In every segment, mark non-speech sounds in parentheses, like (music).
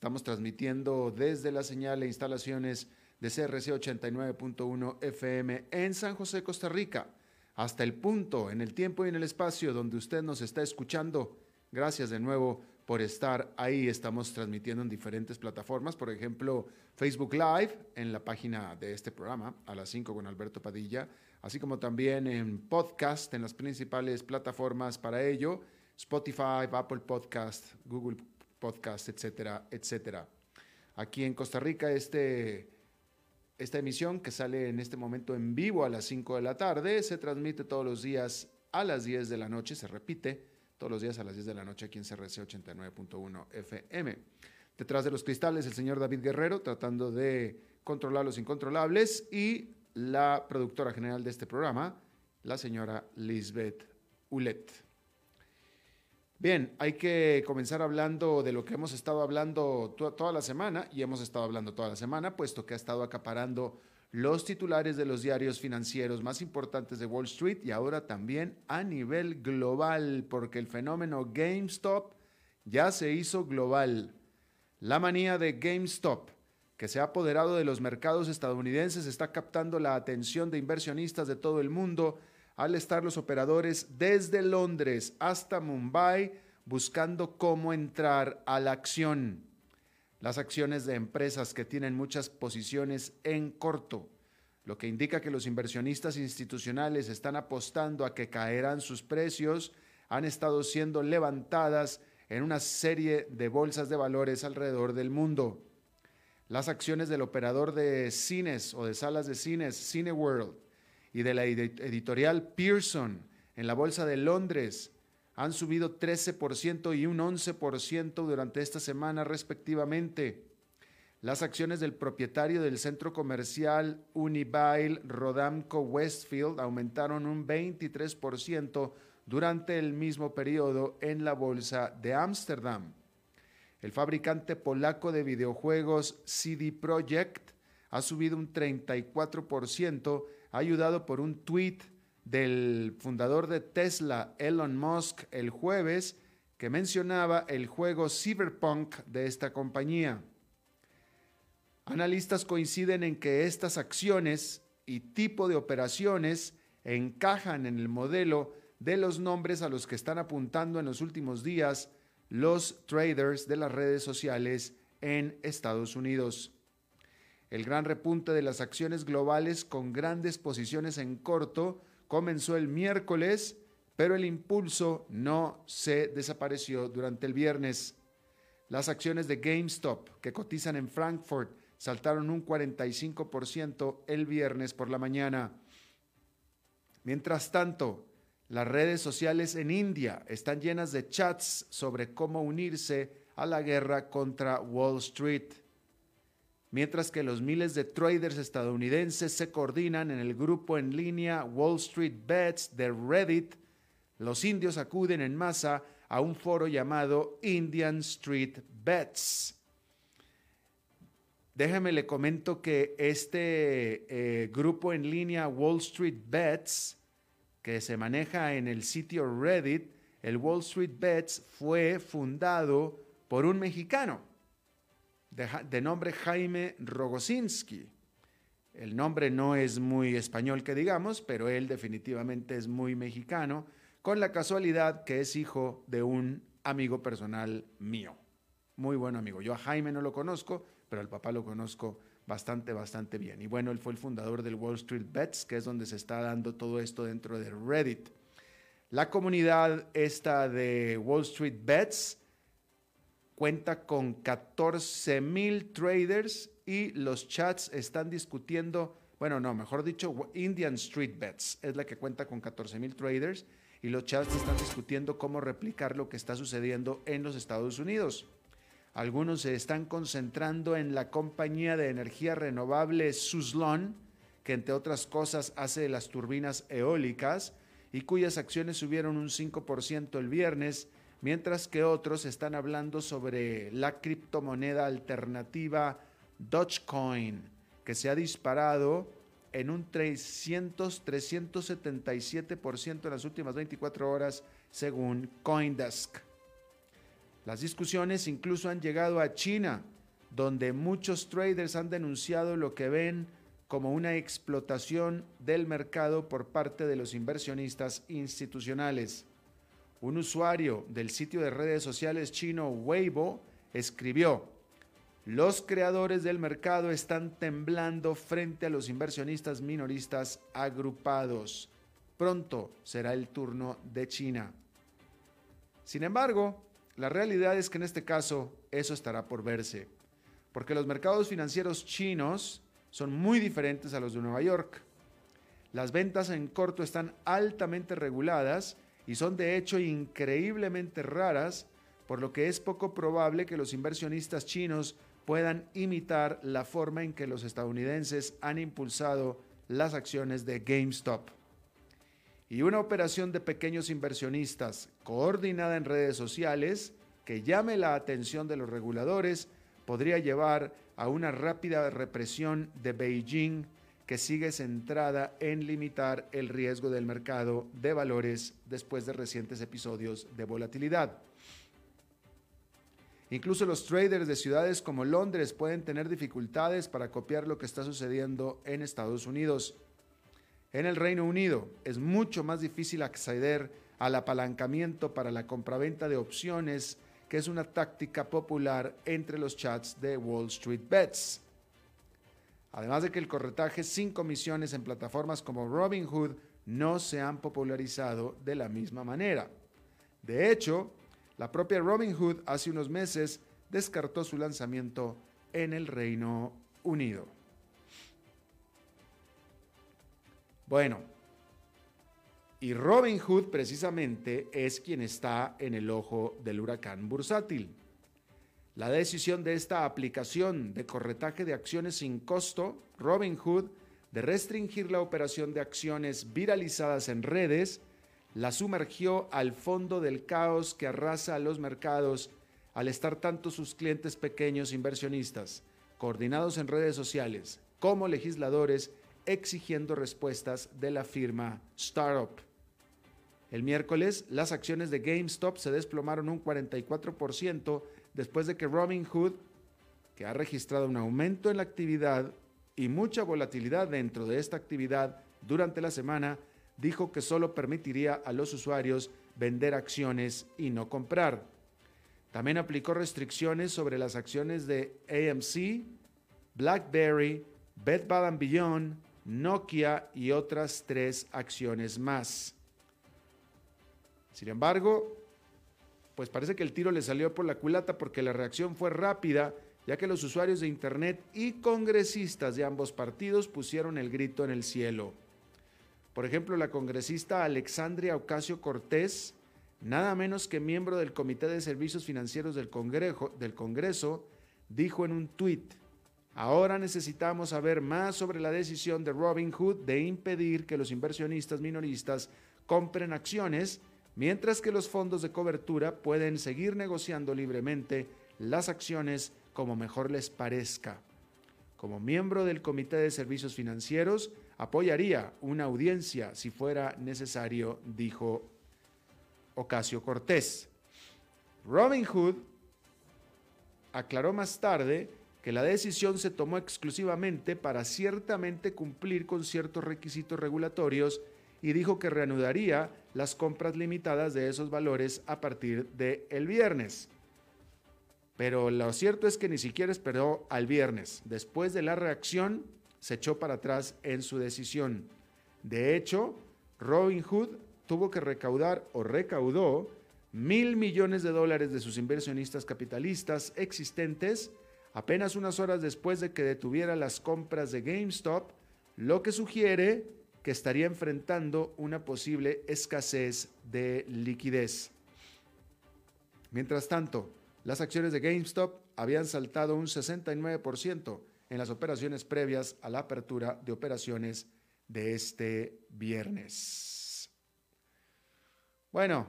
Estamos transmitiendo desde la señal e instalaciones de CRC 89.1 FM en San José, Costa Rica, hasta el punto, en el tiempo y en el espacio donde usted nos está escuchando. Gracias de nuevo por estar ahí. Estamos transmitiendo en diferentes plataformas, por ejemplo, Facebook Live en la página de este programa, a las 5 con Alberto Padilla así como también en podcast en las principales plataformas para ello, Spotify, Apple Podcast, Google Podcast, etcétera, etcétera. Aquí en Costa Rica, este, esta emisión que sale en este momento en vivo a las 5 de la tarde, se transmite todos los días a las 10 de la noche, se repite todos los días a las 10 de la noche aquí en CRC 89.1 FM. Detrás de los cristales, el señor David Guerrero tratando de controlar los incontrolables y la productora general de este programa, la señora Lisbeth Ulet. Bien, hay que comenzar hablando de lo que hemos estado hablando toda la semana, y hemos estado hablando toda la semana, puesto que ha estado acaparando los titulares de los diarios financieros más importantes de Wall Street y ahora también a nivel global, porque el fenómeno GameStop ya se hizo global. La manía de GameStop que se ha apoderado de los mercados estadounidenses está captando la atención de inversionistas de todo el mundo al estar los operadores desde Londres hasta Mumbai buscando cómo entrar a la acción. Las acciones de empresas que tienen muchas posiciones en corto, lo que indica que los inversionistas institucionales están apostando a que caerán sus precios, han estado siendo levantadas en una serie de bolsas de valores alrededor del mundo. Las acciones del operador de cines o de salas de cines Cineworld y de la editorial Pearson en la Bolsa de Londres han subido 13% y un 11% durante esta semana respectivamente. Las acciones del propietario del centro comercial Unibail Rodamco Westfield aumentaron un 23% durante el mismo periodo en la Bolsa de Ámsterdam. El fabricante polaco de videojuegos CD Projekt ha subido un 34%, ayudado por un tweet del fundador de Tesla, Elon Musk, el jueves, que mencionaba el juego Cyberpunk de esta compañía. Analistas coinciden en que estas acciones y tipo de operaciones encajan en el modelo de los nombres a los que están apuntando en los últimos días los traders de las redes sociales en Estados Unidos. El gran repunte de las acciones globales con grandes posiciones en corto comenzó el miércoles, pero el impulso no se desapareció durante el viernes. Las acciones de GameStop, que cotizan en Frankfurt, saltaron un 45% el viernes por la mañana. Mientras tanto, las redes sociales en India están llenas de chats sobre cómo unirse a la guerra contra Wall Street. Mientras que los miles de traders estadounidenses se coordinan en el grupo en línea Wall Street Bets de Reddit, los indios acuden en masa a un foro llamado Indian Street Bets. Déjame le comento que este eh, grupo en línea Wall Street Bets que se maneja en el sitio Reddit, el Wall Street Bets fue fundado por un mexicano de, nombre Jaime Rogosinski. El nombre no es muy español que digamos, pero él definitivamente es muy mexicano, con la casualidad que es hijo de un amigo personal mío. Muy buen amigo. Yo a Jaime no lo conozco, pero al papá lo conozco bastante, bastante bien. Y bueno, él fue el fundador del Wall Street Bets, que es donde se está dando todo esto dentro de Reddit. La comunidad esta de Wall Street Bets cuenta con 14 mil traders y los chats están discutiendo, bueno, no, mejor dicho, Indian Street Bets es la que cuenta con 14 mil traders y los chats están discutiendo cómo replicar lo que está sucediendo en los Estados Unidos. Algunos se están concentrando en la compañía de energía renovable Suslon, que entre otras cosas hace las turbinas eólicas y cuyas acciones subieron un 5% el viernes, mientras que otros están hablando sobre la criptomoneda alternativa Dogecoin, que se ha disparado en un 300, 377% en las últimas 24 horas, según Coindesk. Las discusiones incluso han llegado a China, donde muchos traders han denunciado lo que ven como una explotación del mercado por parte de los inversionistas institucionales. Un usuario del sitio de redes sociales chino Weibo escribió, los creadores del mercado están temblando frente a los inversionistas minoristas agrupados. Pronto será el turno de China. Sin embargo, la realidad es que en este caso eso estará por verse, porque los mercados financieros chinos son muy diferentes a los de Nueva York. Las ventas en corto están altamente reguladas y son de hecho increíblemente raras, por lo que es poco probable que los inversionistas chinos puedan imitar la forma en que los estadounidenses han impulsado las acciones de GameStop. Y una operación de pequeños inversionistas coordinada en redes sociales que llame la atención de los reguladores podría llevar a una rápida represión de Beijing que sigue centrada en limitar el riesgo del mercado de valores después de recientes episodios de volatilidad. Incluso los traders de ciudades como Londres pueden tener dificultades para copiar lo que está sucediendo en Estados Unidos. En el Reino Unido es mucho más difícil acceder al apalancamiento para la compraventa de opciones, que es una táctica popular entre los chats de Wall Street Bets. Además de que el corretaje sin comisiones en plataformas como Robinhood no se han popularizado de la misma manera. De hecho, la propia Robinhood hace unos meses descartó su lanzamiento en el Reino Unido. Bueno, y Robinhood precisamente es quien está en el ojo del huracán bursátil. La decisión de esta aplicación de corretaje de acciones sin costo, Robinhood, de restringir la operación de acciones viralizadas en redes, la sumergió al fondo del caos que arrasa a los mercados al estar tanto sus clientes pequeños inversionistas, coordinados en redes sociales, como legisladores exigiendo respuestas de la firma Startup. El miércoles, las acciones de GameStop se desplomaron un 44% después de que Robinhood, que ha registrado un aumento en la actividad y mucha volatilidad dentro de esta actividad durante la semana, dijo que solo permitiría a los usuarios vender acciones y no comprar. También aplicó restricciones sobre las acciones de AMC, BlackBerry, Bed Bath Beyond, Nokia y otras tres acciones más. Sin embargo, pues parece que el tiro le salió por la culata porque la reacción fue rápida, ya que los usuarios de Internet y congresistas de ambos partidos pusieron el grito en el cielo. Por ejemplo, la congresista Alexandria Ocasio Cortés, nada menos que miembro del Comité de Servicios Financieros del, Congreso, dijo en un tuit, ahora necesitamos saber más sobre la decisión de Robin Hood de impedir que los inversionistas minoristas compren acciones, mientras que los fondos de cobertura pueden seguir negociando libremente las acciones como mejor les parezca. Como miembro del Comité de Servicios Financieros, apoyaría una audiencia si fuera necesario, dijo Ocasio Cortés. Robin Hood aclaró más tarde que la decisión se tomó exclusivamente para ciertamente cumplir con ciertos requisitos regulatorios y dijo que reanudaría las compras limitadas de esos valores a partir del el viernes. Pero lo cierto es que ni siquiera esperó al viernes. Después de la reacción, se echó para atrás en su decisión. De hecho, Robin Hood tuvo que recaudar o recaudó mil millones de dólares de sus inversionistas capitalistas existentes apenas unas horas después de que detuviera las compras de GameStop, lo que sugiere que estaría enfrentando una posible escasez de liquidez. Mientras tanto, las acciones de GameStop habían saltado un 69% en las operaciones previas a la apertura de operaciones de este viernes. Bueno,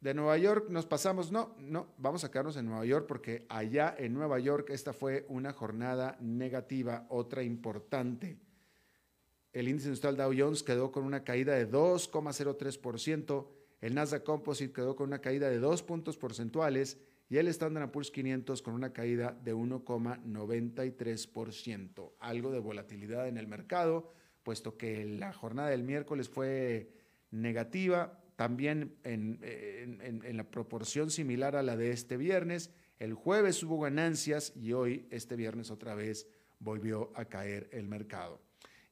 de Nueva York nos pasamos, no, no, vamos a quedarnos en Nueva York porque allá en Nueva York esta fue una jornada negativa, otra importante. El índice industrial Dow Jones quedó con una caída de 2,03%, el Nasdaq Composite quedó con una caída de 2 puntos porcentuales y el Standard Poor's 500 con una caída de 1,93%. Algo de volatilidad en el mercado, puesto que la jornada del miércoles fue negativa, también en, en, la proporción similar a la de este viernes. El jueves hubo ganancias y hoy, este viernes, otra vez volvió a caer el mercado.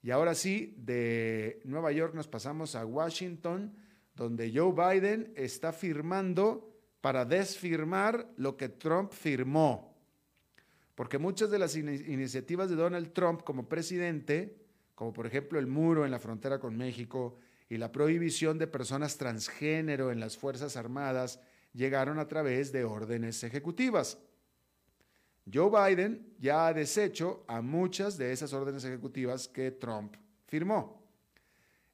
Y ahora sí, de Nueva York nos pasamos a Washington, donde Joe Biden está firmando para desfirmar lo que Trump firmó. Porque muchas de las iniciativas de Donald Trump como presidente, como por ejemplo el muro en la frontera con México y la prohibición de personas transgénero en las Fuerzas Armadas, llegaron a través de órdenes ejecutivas. Joe Biden ya ha deshecho a muchas de esas órdenes ejecutivas que Trump firmó.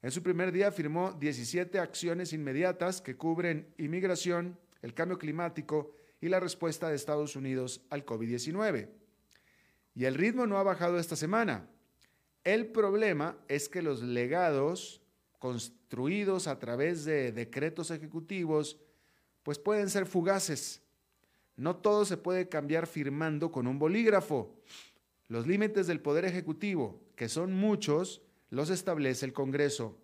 En su primer día firmó 17 acciones inmediatas que cubren inmigración, el cambio climático y la respuesta de Estados Unidos al COVID-19. Y el ritmo no ha bajado esta semana. El problema es que los legados construidos a través de decretos ejecutivos, pues pueden ser fugaces. No todo se puede cambiar firmando con un bolígrafo. Los límites del Poder Ejecutivo, que son muchos, los establece el Congreso.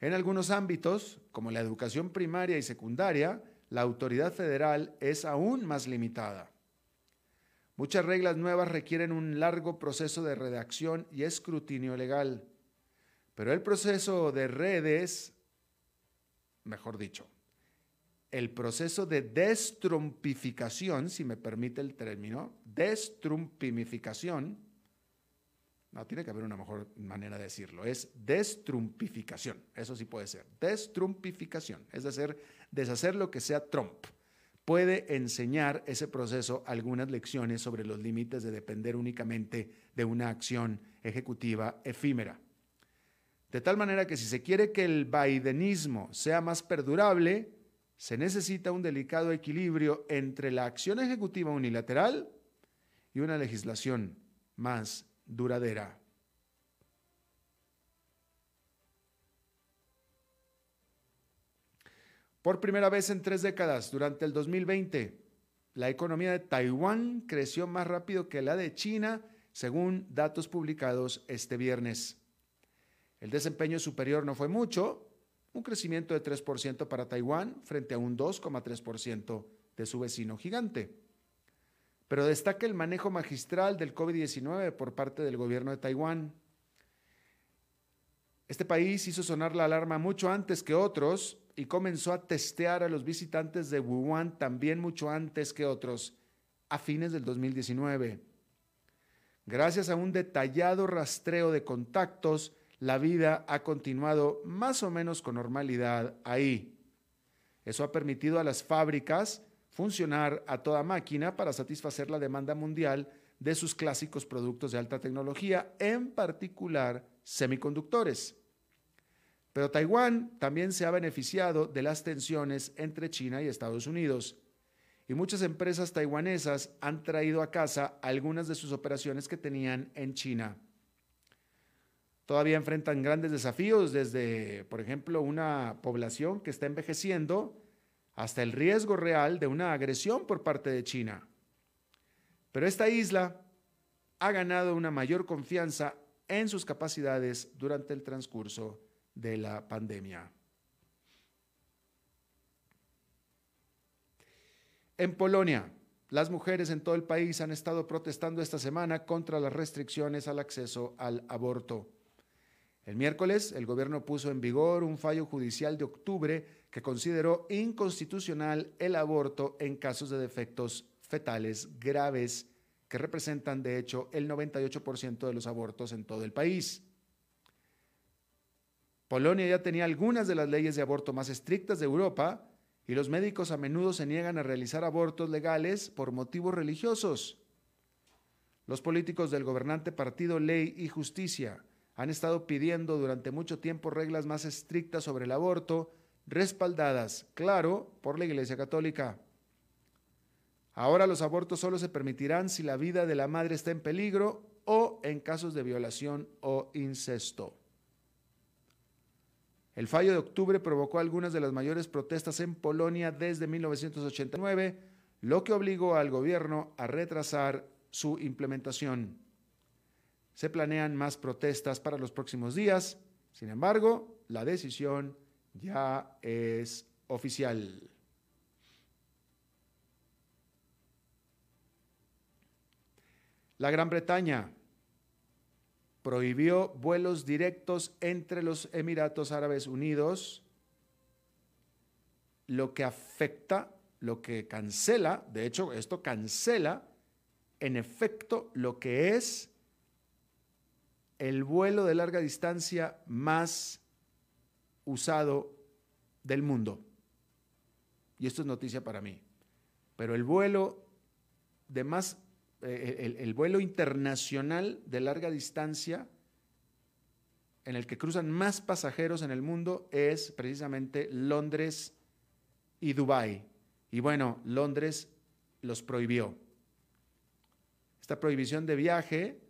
En algunos ámbitos, como la educación primaria y secundaria, la autoridad federal es aún más limitada. Muchas reglas nuevas requieren un largo proceso de redacción y escrutinio legal, pero el proceso de redes, mejor dicho, el proceso de destrumpificación, si me permite el término, destrumpimificación, no, tiene que haber una mejor manera de decirlo. Es destrumpificación. Eso sí puede ser. Destrumpificación. Es decir, deshacer lo que sea Trump. Puede enseñar ese proceso algunas lecciones sobre los límites de depender únicamente de una acción ejecutiva efímera. De tal manera que si se quiere que el bidenismo sea más perdurable, se necesita un delicado equilibrio entre la acción ejecutiva unilateral y una legislación más duradera. Por primera vez en tres décadas, durante el 2020, la economía de Taiwán creció más rápido que la de China, según datos publicados este viernes. El desempeño superior no fue mucho, un crecimiento de 3% para Taiwán frente a un 2,3% de su vecino gigante pero destaca el manejo magistral del COVID-19 por parte del gobierno de Taiwán. Este país hizo sonar la alarma mucho antes que otros y comenzó a testear a los visitantes de Wuhan también mucho antes que otros, a fines del 2019. Gracias a un detallado rastreo de contactos, la vida ha continuado más o menos con normalidad ahí. Eso ha permitido a las fábricas funcionar a toda máquina para satisfacer la demanda mundial de sus clásicos productos de alta tecnología, en particular semiconductores. Pero Taiwán también se ha beneficiado de las tensiones entre China y Estados Unidos, y muchas empresas taiwanesas han traído a casa algunas de sus operaciones que tenían en China. Todavía enfrentan grandes desafíos desde, por ejemplo, una población que está envejeciendo hasta el riesgo real de una agresión por parte de China. Pero esta isla ha ganado una mayor confianza en sus capacidades durante el transcurso de la pandemia. En Polonia, las mujeres en todo el país han estado protestando esta semana contra las restricciones al acceso al aborto. El miércoles, el gobierno puso en vigor un fallo judicial de octubre que consideró inconstitucional el aborto en casos de defectos fetales graves, que representan de hecho el 98% de los abortos en todo el país. Polonia ya tenía algunas de las leyes de aborto más estrictas de Europa y los médicos a menudo se niegan a realizar abortos legales por motivos religiosos. Los políticos del gobernante Partido Ley y Justicia han estado pidiendo durante mucho tiempo reglas más estrictas sobre el aborto, respaldadas, claro, por la Iglesia Católica. Ahora los abortos solo se permitirán si la vida de la madre está en peligro o en casos de violación o incesto. El fallo de octubre provocó algunas de las mayores protestas en Polonia desde 1989, lo que obligó al gobierno a retrasar su implementación. Se planean más protestas para los próximos días, sin embargo, la decisión ya es oficial. La Gran Bretaña prohibió vuelos directos entre los Emiratos Árabes Unidos, lo que afecta, lo que cancela, de hecho esto cancela en efecto lo que es el vuelo de larga distancia más usado del mundo. Y esto es noticia para mí. Pero el vuelo de más eh, el, vuelo internacional de larga distancia en el que cruzan más pasajeros en el mundo es precisamente Londres y Dubái. Y bueno, Londres los prohibió. Esta prohibición de viaje,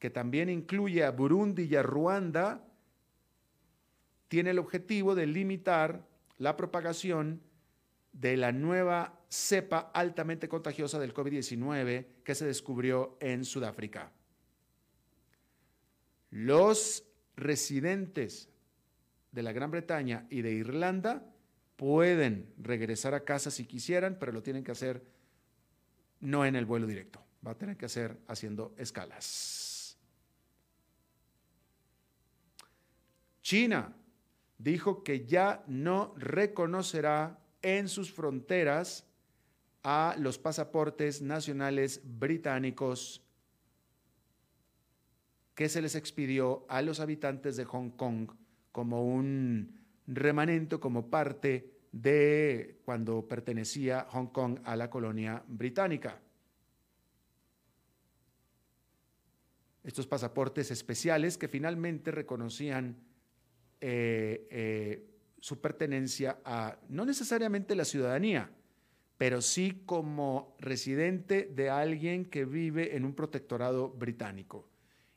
que también incluye a Burundi y a Ruanda, tiene el objetivo de limitar la propagación de la nueva cepa altamente contagiosa del COVID-19 que se descubrió en Sudáfrica. Los residentes de la Gran Bretaña y de Irlanda pueden regresar a casa si quisieran, pero lo tienen que hacer no en el vuelo directo, va a tener que hacer haciendo escalas. China dijo que ya no reconocerá en sus fronteras a los pasaportes nacionales británicos que se les expidió a los habitantes de Hong Kong como un remanente, como parte de cuando pertenecía Hong Kong a la colonia británica. Estos pasaportes especiales que finalmente reconocían eh, eh, su pertenencia a no necesariamente la ciudadanía, pero sí como residente de alguien que vive en un protectorado británico.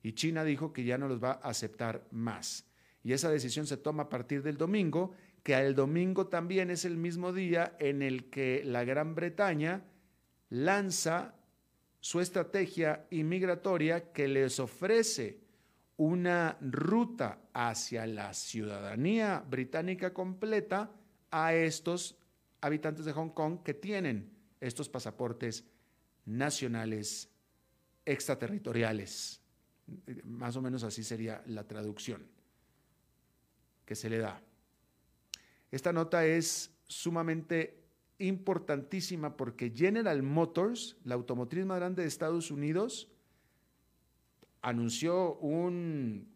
Y China dijo que ya no los va a aceptar más. Y esa decisión se toma a partir del domingo, que el domingo también es el mismo día en el que la Gran Bretaña lanza su estrategia inmigratoria que les ofrece una ruta hacia la ciudadanía británica completa a estos habitantes de Hong Kong que tienen estos pasaportes nacionales extraterritoriales. Más o menos así sería la traducción que se le da. Esta nota es sumamente importantísima porque General Motors, la automotriz más grande de Estados Unidos, anunció un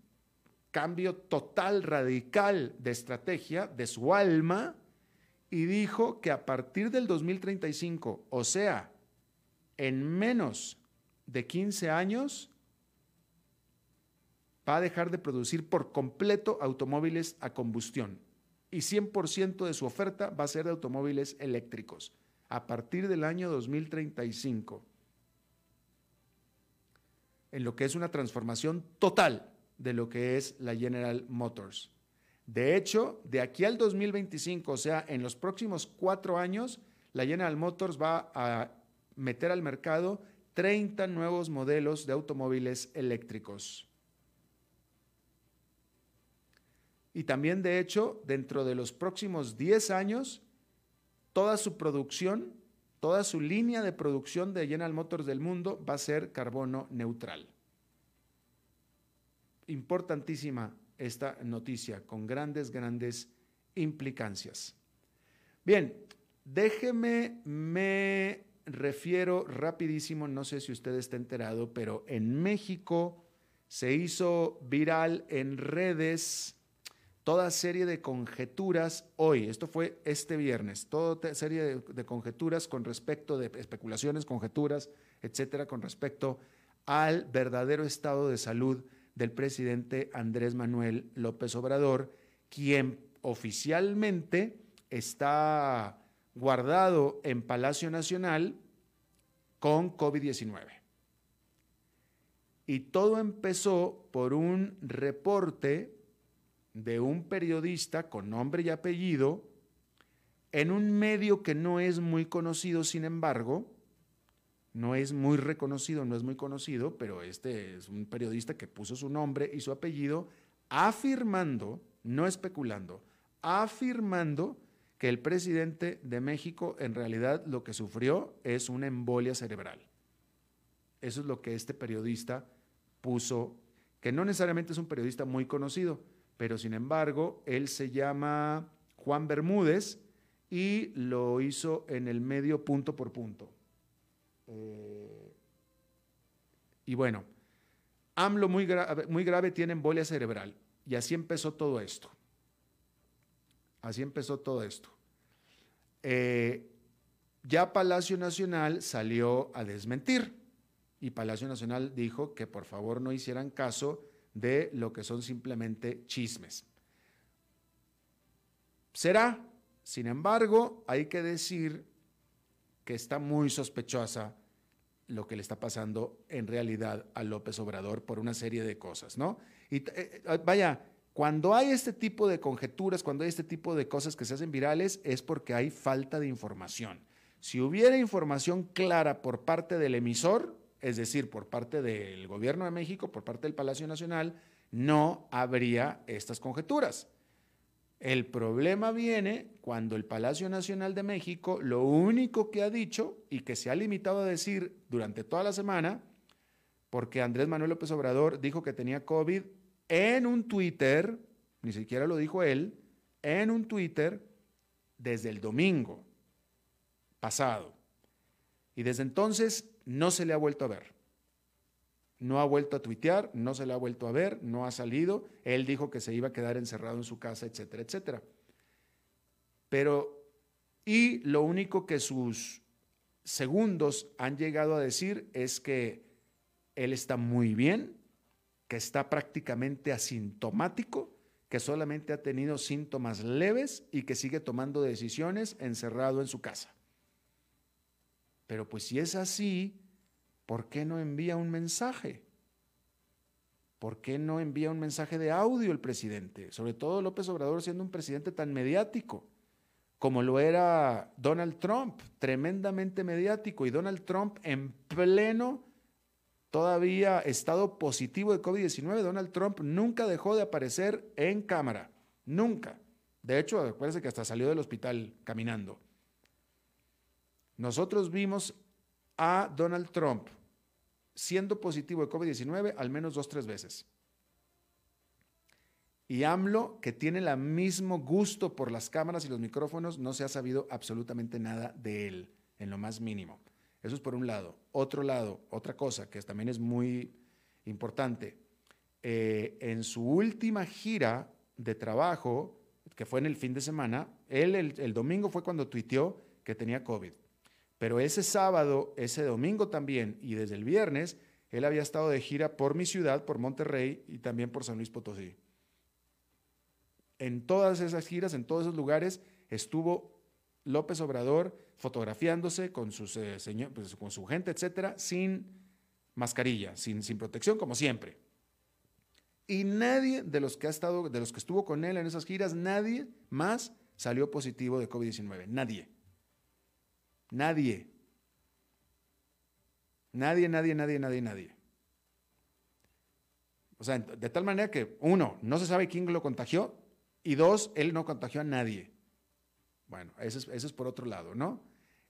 cambio total, radical de estrategia de su alma y dijo que a partir del 2035, o sea, en menos de 15 años, va a dejar de producir por completo automóviles a combustión. Y 100% de su oferta va a ser de automóviles eléctricos. A partir del año 2035 en lo que es una transformación total de lo que es la General Motors. De hecho, de aquí al 2025, o sea, en los próximos cuatro años, la General Motors va a meter al mercado 30 nuevos modelos de automóviles eléctricos. Y también, de hecho, dentro de los próximos 10 años, toda su producción Toda su línea de producción de General Motors del mundo va a ser carbono neutral. Importantísima esta noticia, con grandes, grandes implicancias. Bien, déjeme, me refiero rapidísimo, no sé si usted está enterado, pero en México se hizo viral en redes toda serie de conjeturas hoy, esto fue este viernes, toda serie de, conjeturas con respecto de especulaciones, conjeturas, etcétera, con respecto al verdadero estado de salud del presidente Andrés Manuel López Obrador, quien oficialmente está guardado en Palacio Nacional con COVID-19. Y todo empezó por un reporte de un periodista con nombre y apellido en un medio que no es muy conocido, sin embargo, no es muy reconocido, no es muy conocido, pero este es un periodista que puso su nombre y su apellido afirmando, no especulando, afirmando que el presidente de México en realidad lo que sufrió es una embolia cerebral. Eso es lo que este periodista puso, que no necesariamente es un periodista muy conocido, pero sin embargo, él se llama Juan Bermúdez y lo hizo en el medio punto por punto. Eh, y bueno, AMLO muy, muy grave tiene embolia cerebral. Y así empezó todo esto. Así empezó todo esto. Eh, ya Palacio Nacional salió a desmentir y Palacio Nacional dijo que por favor no hicieran caso de lo que son simplemente chismes. Será, sin embargo, hay que decir que está muy sospechosa lo que le está pasando en realidad a López Obrador por una serie de cosas, ¿no? Y eh, eh, vaya, cuando hay este tipo de conjeturas, cuando hay este tipo de cosas que se hacen virales, es porque hay falta de información. Si hubiera información clara por parte del emisor, es decir, por parte del gobierno de México, por parte del Palacio Nacional, no habría estas conjeturas. El problema viene cuando el Palacio Nacional de México lo único que ha dicho y que se ha limitado a decir durante toda la semana, porque Andrés Manuel López Obrador dijo que tenía COVID en un Twitter, ni siquiera lo dijo él, en un Twitter desde el domingo pasado. Y desde entonces no se le ha vuelto a ver. No ha vuelto a tuitear, no se le ha vuelto a ver, no ha salido. Él dijo que se iba a quedar encerrado en su casa, etcétera, etcétera. Pero, y lo único que sus segundos han llegado a decir es que él está muy bien, que está prácticamente asintomático, que solamente ha tenido síntomas leves y que sigue tomando decisiones encerrado en su casa. Pero pues si es así, ¿por qué no envía un mensaje? ¿Por qué no envía un mensaje de audio el presidente? Sobre todo López Obrador siendo un presidente tan mediático como lo era Donald Trump, tremendamente mediático, y Donald Trump en pleno todavía estado positivo de COVID-19, Donald Trump nunca dejó de aparecer en cámara, nunca. De hecho, acuérdense que hasta salió del hospital caminando. Nosotros vimos a Donald Trump siendo positivo de COVID-19 al menos dos, tres veces. Y AMLO, que tiene el mismo gusto por las cámaras y los micrófonos, no se ha sabido absolutamente nada de él, en lo más mínimo. Eso es por un lado. Otro lado, otra cosa que también es muy importante. Eh, en su última gira de trabajo, que fue en el fin de semana, él el, domingo fue cuando tuiteó que tenía COVID. Pero ese sábado, ese domingo también y desde el viernes, él había estado de gira por mi ciudad, por Monterrey y también por San Luis Potosí. En todas esas giras, en todos esos lugares, estuvo López Obrador fotografiándose con, eh, pues, con su gente, etcétera, sin mascarilla, sin, sin protección, como siempre. Y nadie de los que ha estado, de los que estuvo con él en esas giras, nadie más salió positivo de COVID-19. Nadie. Nadie. Nadie, nadie, nadie, nadie, nadie. O sea, de tal manera que, uno, no se sabe quién lo contagió, y dos, él no contagió a nadie. Bueno, eso es, por otro lado, ¿no?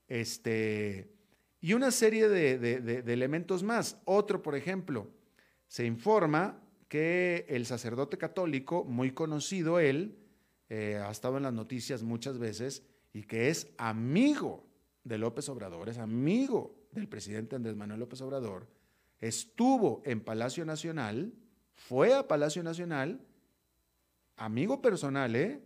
Este, y una serie de, elementos más. Otro, por ejemplo, se informa que el sacerdote católico, muy conocido él, eh, ha estado en las noticias muchas veces, y que es amigo de López Obrador, es amigo del presidente Andrés Manuel López Obrador, estuvo en Palacio Nacional, fue a Palacio Nacional, amigo personal, ¿eh?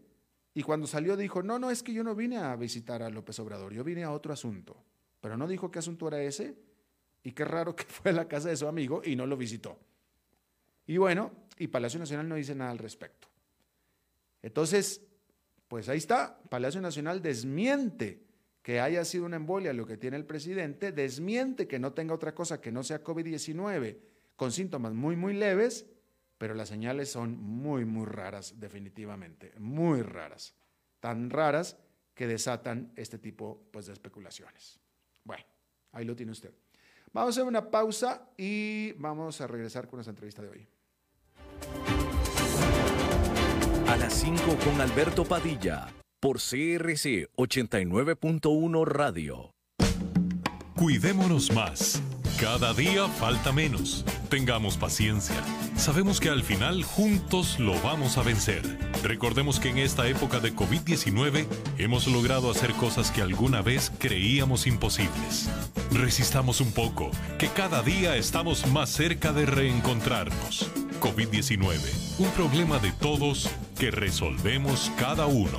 Y cuando salió dijo, no, no, es que yo no vine a visitar a López Obrador, yo vine a otro asunto. Pero no dijo qué asunto era ese y qué raro que (laughs) fue a la casa de su amigo y no lo visitó. Y bueno, y Palacio Nacional no dice nada al respecto. Entonces, pues ahí está, Palacio Nacional desmiente que haya sido una embolia lo que tiene el presidente, desmiente que no tenga otra cosa que no sea COVID-19 con síntomas muy, muy leves, pero las señales son muy, muy raras, definitivamente, muy raras, tan raras que desatan este tipo pues, de especulaciones. Bueno, ahí lo tiene usted. Vamos a hacer una pausa y vamos a regresar con nuestra entrevista de hoy. A las 5 con Alberto Padilla, por CRC 89.1 Radio. Cuidémonos más. Cada día falta menos. Tengamos paciencia. Sabemos que al final juntos lo vamos a vencer. Recordemos que en esta época de COVID-19 hemos logrado hacer cosas que alguna vez creíamos imposibles. Resistamos un poco, que cada día estamos más cerca de reencontrarnos. COVID-19, un problema de todos que resolvemos cada uno.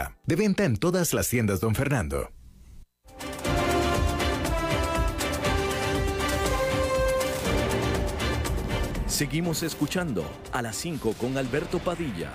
De venta en todas las tiendas, don Fernando. Seguimos escuchando a las 5 con Alberto Padilla.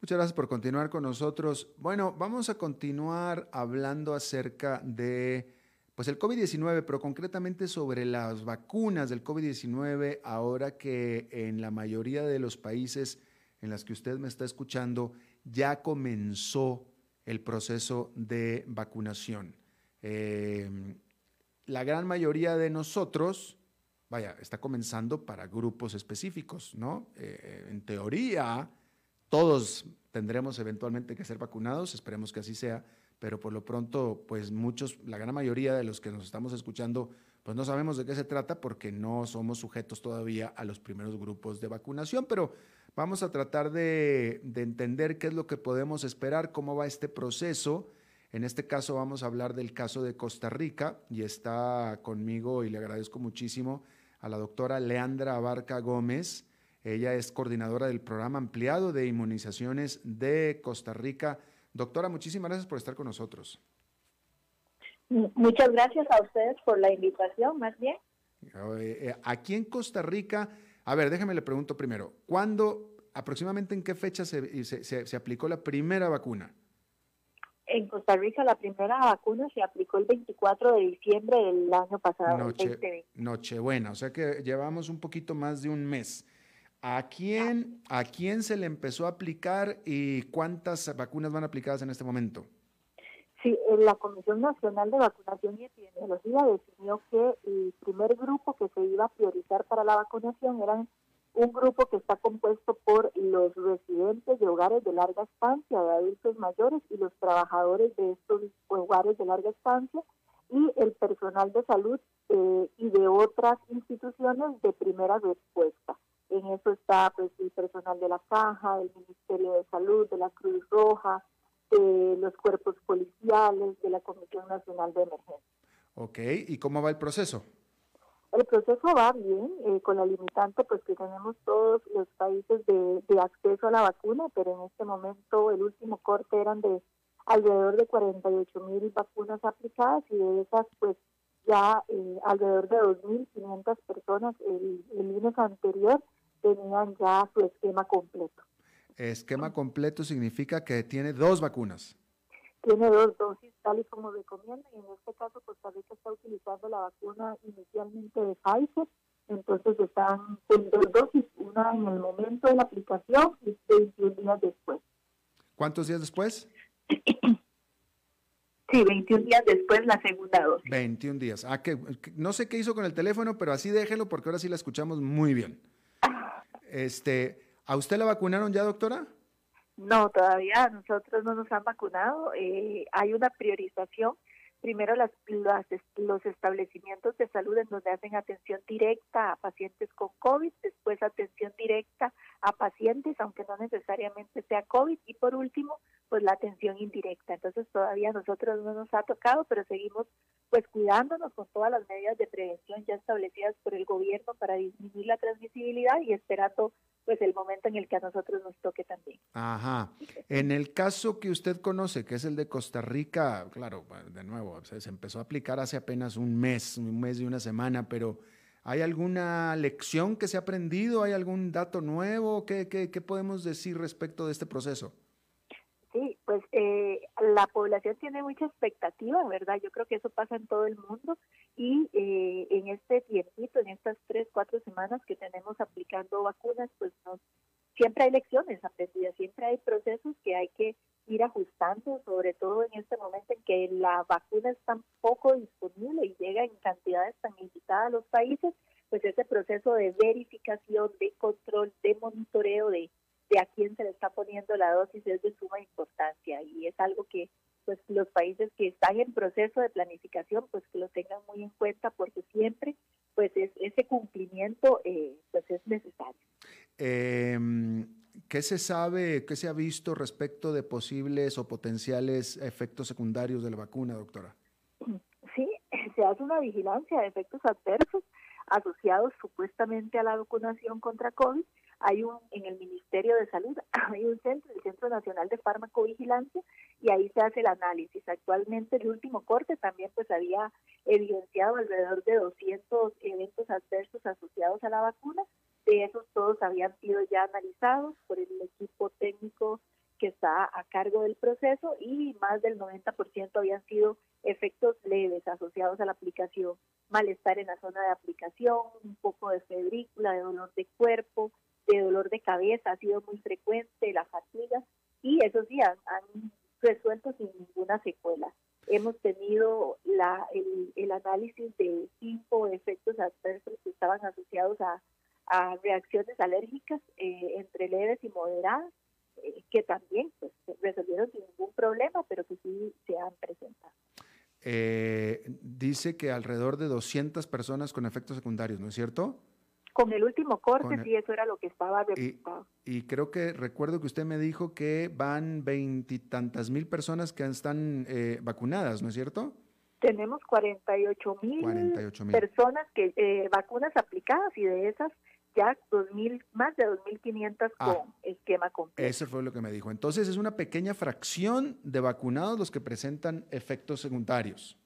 Muchas gracias por continuar con nosotros. Bueno, vamos a continuar hablando acerca de pues el COVID-19, pero concretamente sobre las vacunas del COVID-19, ahora que en la mayoría de los países en los que usted me está escuchando ya comenzó el proceso de vacunación. Em, la gran mayoría de nosotros, vaya, está comenzando para grupos específicos, ¿no? Eh, en teoría, todos tendremos eventualmente que ser vacunados, esperemos que así sea, pero por lo pronto, pues muchos, la gran mayoría de los que nos estamos escuchando, pues no sabemos de qué se trata porque no somos sujetos todavía a los primeros grupos de vacunación, pero vamos a tratar de, entender qué es lo que podemos esperar, cómo va este proceso. En este caso vamos a hablar del caso de Costa Rica y está conmigo y le agradezco muchísimo a la doctora Leandra Abarca Gómez. Ella es coordinadora del programa ampliado de inmunizaciones de Costa Rica Doctora, muchísimas gracias por estar con nosotros. Muchas gracias a ustedes por la invitación, más bien. Eh, aquí en Costa Rica, a ver, déjame le pregunto primero, ¿cuándo, aproximadamente en qué fecha se, se, aplicó la primera vacuna? En Costa Rica la primera vacuna se aplicó el 24 de diciembre del año pasado, Noche, Nochebuena, o sea que llevamos un poquito más de un mes. ¿A quién, ¿A quién se le empezó a aplicar y cuántas vacunas van aplicadas en este momento? Sí, eh, la Comisión Nacional de Vacunación y Epidemiología definió que el primer grupo que se iba a priorizar para la vacunación era un grupo que está compuesto por los residentes de hogares de larga estancia, de adultos mayores y los trabajadores de estos hogares de larga estancia y el personal de salud eh, y de otras instituciones de primera respuesta. En eso está pues, el personal de la Caja, del Ministerio de Salud, de la Cruz Roja, de los cuerpos policiales, de la Comisión Nacional de Emergencia. Ok, ¿y cómo va el proceso? El proceso va bien, eh, con la limitante pues que tenemos todos los países de, acceso a la vacuna, pero en este momento el último corte eran de alrededor de 48 mil vacunas aplicadas y de esas pues ya eh, alrededor de 2.500 personas el, el lunes anterior tenían ya su esquema completo. Esquema completo significa que tiene dos vacunas tiene dos dosis tal y como recomiendan. En este caso, Costa Rica está utilizando la vacuna inicialmente de Pfizer, entonces están con dos dosis, una en el momento de la aplicación y 21 días después. ¿Cuántos días después? (clears throat) Sí, 21 días después la segunda dosis. 21 días. Ah, que, no sé qué hizo con el teléfono, pero así déjelo porque ahora sí la escuchamos muy bien. Este, ¿A usted la vacunaron ya, doctora? No, todavía nosotros no nos han vacunado. Eh, hay una priorización. Primero las, los establecimientos de salud en donde hacen atención directa a pacientes con COVID, después atención directa a pacientes, aunque no necesariamente sea COVID, y por último, pues la atención indirecta. Entonces todavía nosotros no nos ha tocado, pero seguimos pues cuidándonos con todas las medidas de prevención ya establecidas por el gobierno para disminuir la transmisibilidad y esperando pues el momento en el que a nosotros nos toque también. Ajá. En el caso que usted conoce, que es el de Costa Rica, claro, de nuevo, se empezó a aplicar hace apenas un mes, un mes y una semana, pero ¿hay alguna lección que se ha aprendido? ¿Hay algún dato nuevo? ¿Qué, qué, qué podemos decir respecto de este proceso? Sí, pues eh, la población tiene mucha expectativa, ¿verdad? Yo creo que eso pasa en todo el mundo y eh, en este tiempito, en estas tres, cuatro semanas que tenemos aplicando vacunas, pues nos, siempre hay lecciones aprendidas, siempre hay procesos que hay que ir ajustando, sobre todo en este momento en que la vacuna es tan poco disponible y llega en cantidades tan limitadas a los países, pues ese proceso de verificación, de control, de monitoreo, de de a quién se le está poniendo la dosis es de suma importancia y es algo que pues los países que están en proceso de planificación pues que lo tengan muy en cuenta porque siempre pues ese cumplimiento eh, pues es necesario. Em, ¿Qué se sabe, qué se ha visto respecto de posibles o potenciales efectos secundarios de la vacuna, doctora? Sí, se hace una vigilancia de efectos adversos asociados supuestamente a la vacunación contra COVID hay un en el Ministerio de Salud, (laughs) hay un centro, el Centro Nacional de Farmacovigilancia, y ahí se hace el análisis. Actualmente el último corte también pues había evidenciado alrededor de 200 eventos adversos asociados a la vacuna. De esos todos habían sido ya analizados por el equipo técnico que está a cargo del proceso y más del 90% habían sido efectos leves asociados a la aplicación, malestar en la zona de aplicación, un poco de febrícula, de dolor de cuerpo, de dolor de cabeza ha sido muy frecuente, la fatiga, y esos días han, resuelto sin ninguna secuela. Hemos tenido la, el, análisis de cinco efectos adversos que estaban asociados a, reacciones alérgicas eh, entre leves y moderadas, eh, que también pues, resolvieron sin ningún problema, pero que sí se han presentado. Eh, dice que alrededor de 200 personas con efectos secundarios, ¿no es cierto? Con el último corte, sí, eso era lo que estaba reportado. Y, creo que recuerdo que usted me dijo que van veintitantas mil personas que están eh, vacunadas, ¿no es cierto? Tenemos 48 mil personas que eh, vacunas aplicadas y de esas ya 2000, más de 2.500 ah, con esquema completo. Eso fue lo que me dijo. Entonces es una pequeña fracción de vacunados los que presentan efectos secundarios.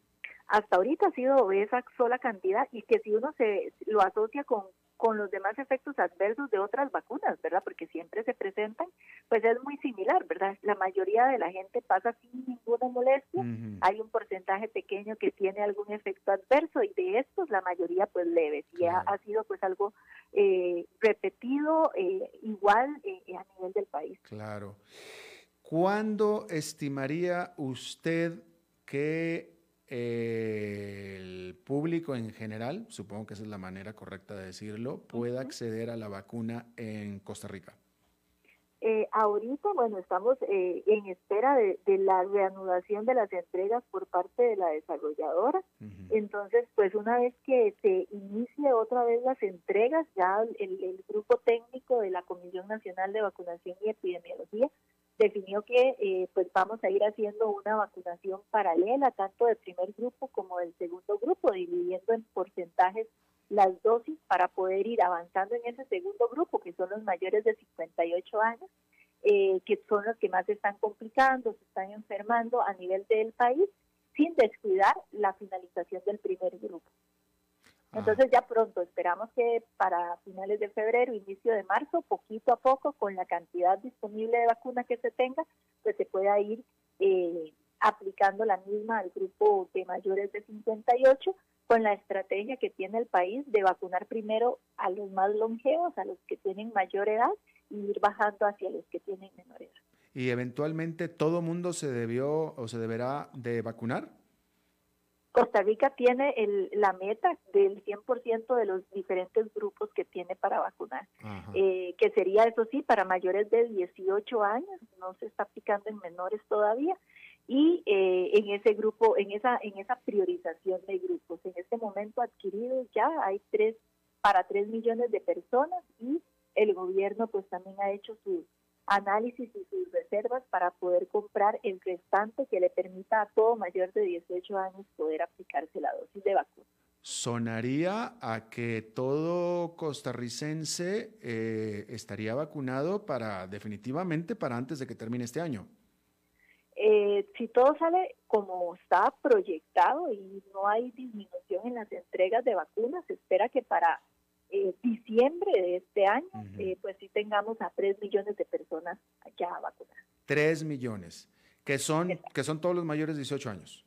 Hasta ahorita ha sido esa sola cantidad y que si uno se lo asocia con con los demás efectos adversos de otras vacunas, ¿verdad? Porque siempre se presentan, pues es muy similar, ¿verdad? La mayoría de la gente pasa sin ninguna molestia, hay un porcentaje pequeño que tiene algún efecto adverso y de estos la mayoría pues leves y ha, sido pues algo eh, repetido eh, igual eh, a nivel del país. Claro. ¿Cuándo estimaría usted que el público en general, supongo que esa es la manera correcta de decirlo, pueda acceder a la vacuna en Costa Rica? Eh, ahorita, bueno, estamos eh, en espera de, la reanudación de las entregas por parte de la desarrolladora. Entonces, pues una vez que se inicie otra vez las entregas, ya el grupo técnico de la Comisión Nacional de Vacunación y Epidemiología definió que eh, pues vamos a ir haciendo una vacunación paralela tanto del primer grupo como del segundo grupo, dividiendo en porcentajes las dosis para poder ir avanzando en ese segundo grupo, que son los mayores de 58 años, eh, que son los que más se están complicando, se están enfermando a nivel del país, sin descuidar la finalización del primer grupo. Ah. Entonces ya pronto, esperamos que para finales de febrero, inicio de marzo, poquito a poco, con la cantidad disponible de vacuna que se tenga, pues se pueda ir eh, aplicando la misma al grupo de mayores de 58 con la estrategia que tiene el país de vacunar primero a los más longevos, a los que tienen mayor edad, y ir bajando hacia los que tienen menor edad. ¿Y eventualmente todo mundo se debió o se deberá de vacunar? Costa Rica tiene la meta del 100% de los diferentes grupos que tiene para vacunar, eh, que sería eso sí para mayores de 18 años, no se está aplicando en menores todavía, y eh, en ese grupo, en esa, en esa priorización de grupos. En este momento adquiridos ya hay tres para tres millones de personas y el gobierno pues también ha hecho sus análisis y sus reservas para poder comprar el restante que le permita a todo mayor de 18 años poder aplicarse la dosis de vacuna. Sonaría a que todo costarricense eh, estaría vacunado para definitivamente para antes de que termine este año. Eh, si todo sale como está proyectado y no hay disminución en las entregas de vacunas, se espera que para eh, diciembre de este año, eh, pues sí tengamos a 3 millones de personas ya vacunadas. 3 millones, que son, que son todos los mayores de 18 años.